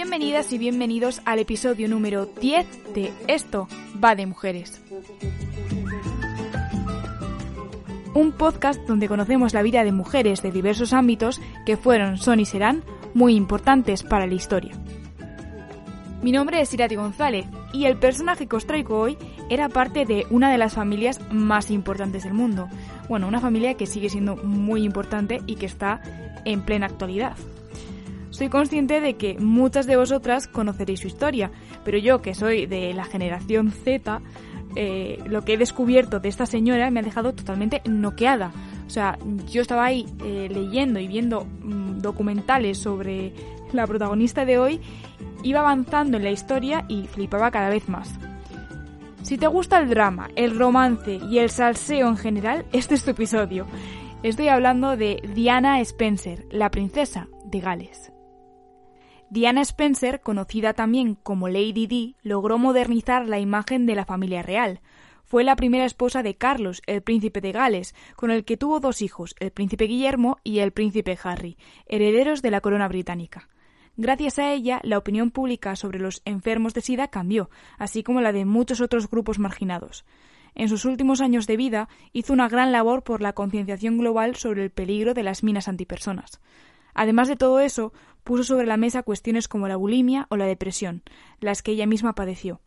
Bienvenidas y bienvenidos al episodio número 10 de Esto va de mujeres. Un podcast donde conocemos la vida de mujeres de diversos ámbitos que fueron, son y serán muy importantes para la historia. Mi nombre es Irati González y el personaje que os traigo hoy era parte de una de las familias más importantes del mundo. Bueno, una familia que sigue siendo muy importante y que está en plena actualidad. Soy consciente de que muchas de vosotras conoceréis su historia, pero yo, que soy de la generación Z, eh, lo que he descubierto de esta señora me ha dejado totalmente noqueada. O sea, yo estaba ahí eh, leyendo y viendo mm, documentales sobre la protagonista de hoy, iba avanzando en la historia y flipaba cada vez más. Si te gusta el drama, el romance y el salseo en general, este es tu episodio. Estoy hablando de Diana Spencer, la princesa de Gales. Diana Spencer, conocida también como Lady Di, logró modernizar la imagen de la familia real. Fue la primera esposa de Carlos, el príncipe de Gales, con el que tuvo dos hijos, el príncipe Guillermo y el príncipe Harry, herederos de la corona británica. Gracias a ella, la opinión pública sobre los enfermos de SIDA cambió, así como la de muchos otros grupos marginados. En sus últimos años de vida hizo una gran labor por la concienciación global sobre el peligro de las minas antipersonas. Además de todo eso, puso sobre la mesa cuestiones como la bulimia o la depresión, las que ella misma padeció.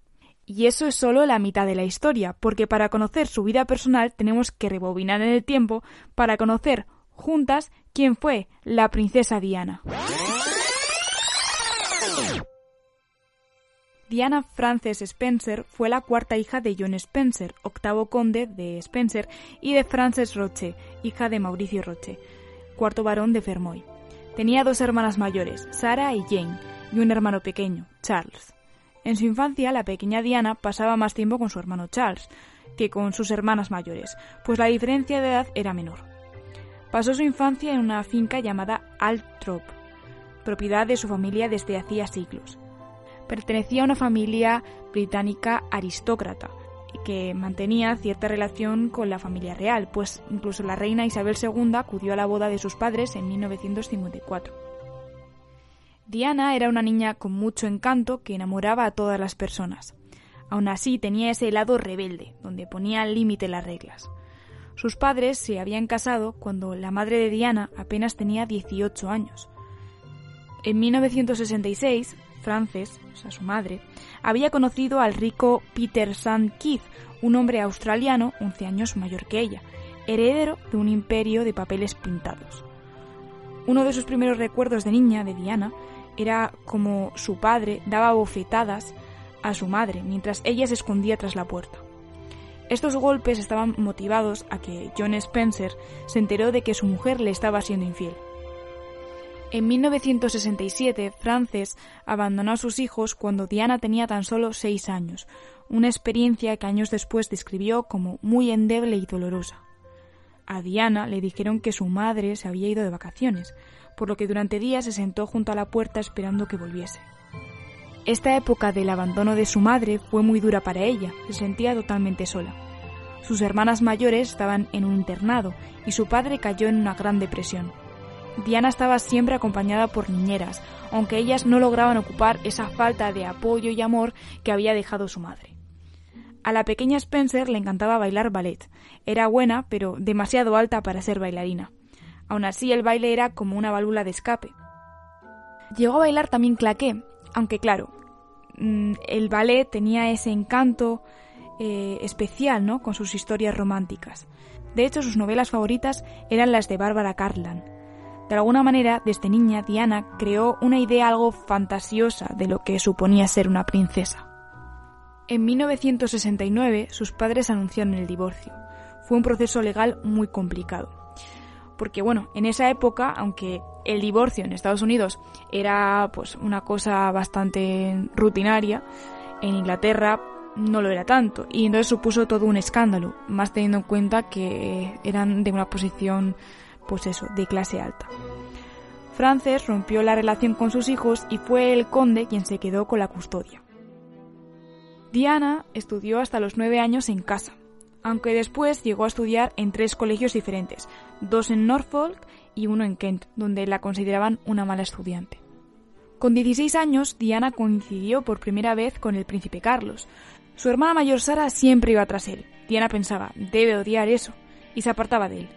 Y eso es solo la mitad de la historia, porque para conocer su vida personal tenemos que rebobinar en el tiempo para conocer juntas quién fue la princesa Diana. Diana Frances Spencer fue la cuarta hija de John Spencer, octavo conde de Spencer, y de Frances Roche, hija de Mauricio Roche, cuarto varón de Fermoy. Tenía dos hermanas mayores, Sarah y Jane, y un hermano pequeño, Charles. En su infancia, la pequeña Diana pasaba más tiempo con su hermano Charles que con sus hermanas mayores, pues la diferencia de edad era menor. Pasó su infancia en una finca llamada Altrop, propiedad de su familia desde hacía siglos. Pertenecía a una familia británica aristócrata, que mantenía cierta relación con la familia real, pues incluso la reina Isabel II acudió a la boda de sus padres en 1954. Diana era una niña con mucho encanto que enamoraba a todas las personas. Aún así tenía ese lado rebelde, donde ponía al límite las reglas. Sus padres se habían casado cuando la madre de Diana apenas tenía 18 años. En 1966, Frances, o sea, su madre, había conocido al rico Peter St. Keith, un hombre australiano 11 años mayor que ella, heredero de un imperio de papeles pintados. Uno de sus primeros recuerdos de niña, de Diana, era como su padre daba bofetadas a su madre mientras ella se escondía tras la puerta. Estos golpes estaban motivados a que John Spencer se enteró de que su mujer le estaba siendo infiel. En 1967, Frances abandonó a sus hijos cuando Diana tenía tan solo seis años, una experiencia que años después describió como muy endeble y dolorosa. A Diana le dijeron que su madre se había ido de vacaciones, por lo que durante días se sentó junto a la puerta esperando que volviese. Esta época del abandono de su madre fue muy dura para ella, se sentía totalmente sola. Sus hermanas mayores estaban en un internado y su padre cayó en una gran depresión. Diana estaba siempre acompañada por niñeras, aunque ellas no lograban ocupar esa falta de apoyo y amor que había dejado su madre. A la pequeña Spencer le encantaba bailar ballet. Era buena, pero demasiado alta para ser bailarina. Aún así, el baile era como una válvula de escape. Llegó a bailar también claqué, aunque claro, mm, el ballet tenía ese encanto eh, especial, ¿no? Con sus historias románticas. De hecho, sus novelas favoritas eran las de Barbara Cartland. De alguna manera, desde niña, Diana creó una idea algo fantasiosa de lo que suponía ser una princesa. En 1969, sus padres anunciaron el divorcio. Fue un proceso legal muy complicado. Porque bueno, en esa época, aunque el divorcio en Estados Unidos era pues una cosa bastante rutinaria, en Inglaterra no lo era tanto y entonces supuso todo un escándalo, más teniendo en cuenta que eran de una posición pues eso, de clase alta. Frances rompió la relación con sus hijos y fue el conde quien se quedó con la custodia. Diana estudió hasta los nueve años en casa, aunque después llegó a estudiar en tres colegios diferentes, dos en Norfolk y uno en Kent, donde la consideraban una mala estudiante. Con 16 años, Diana coincidió por primera vez con el príncipe Carlos. Su hermana mayor Sara siempre iba tras él. Diana pensaba, debe odiar eso, y se apartaba de él.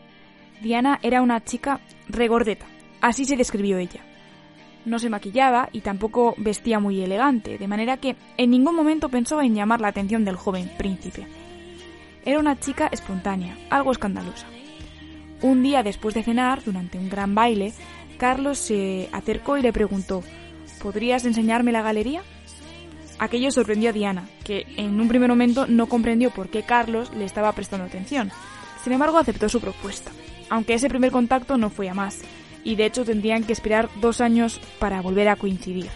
Diana era una chica regordeta, así se describió ella. No se maquillaba y tampoco vestía muy elegante, de manera que en ningún momento pensó en llamar la atención del joven príncipe. Era una chica espontánea, algo escandalosa. Un día después de cenar, durante un gran baile, Carlos se acercó y le preguntó ¿Podrías enseñarme la galería? Aquello sorprendió a Diana, que en un primer momento no comprendió por qué Carlos le estaba prestando atención. Sin embargo, aceptó su propuesta, aunque ese primer contacto no fue a más, y de hecho tendrían que esperar dos años para volver a coincidir.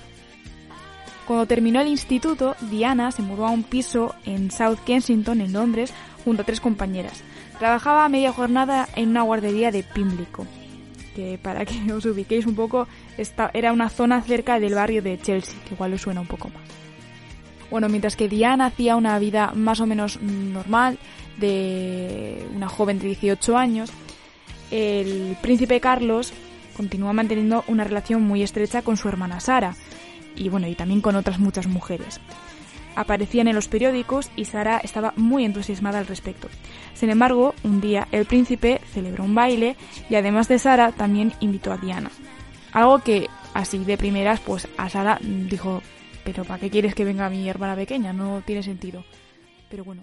Cuando terminó el instituto, Diana se mudó a un piso en South Kensington, en Londres, junto a tres compañeras. Trabajaba a media jornada en una guardería de Pimlico, que para que os ubiquéis un poco, era una zona cerca del barrio de Chelsea, que igual os suena un poco más. Bueno, mientras que Diana hacía una vida más o menos normal de una joven de 18 años, el príncipe Carlos continúa manteniendo una relación muy estrecha con su hermana Sara y bueno, y también con otras muchas mujeres aparecían en los periódicos y Sara estaba muy entusiasmada al respecto. Sin embargo, un día el príncipe celebró un baile y además de Sara también invitó a Diana. Algo que así de primeras pues a Sara dijo, pero ¿para qué quieres que venga mi hermana pequeña? No tiene sentido. Pero bueno.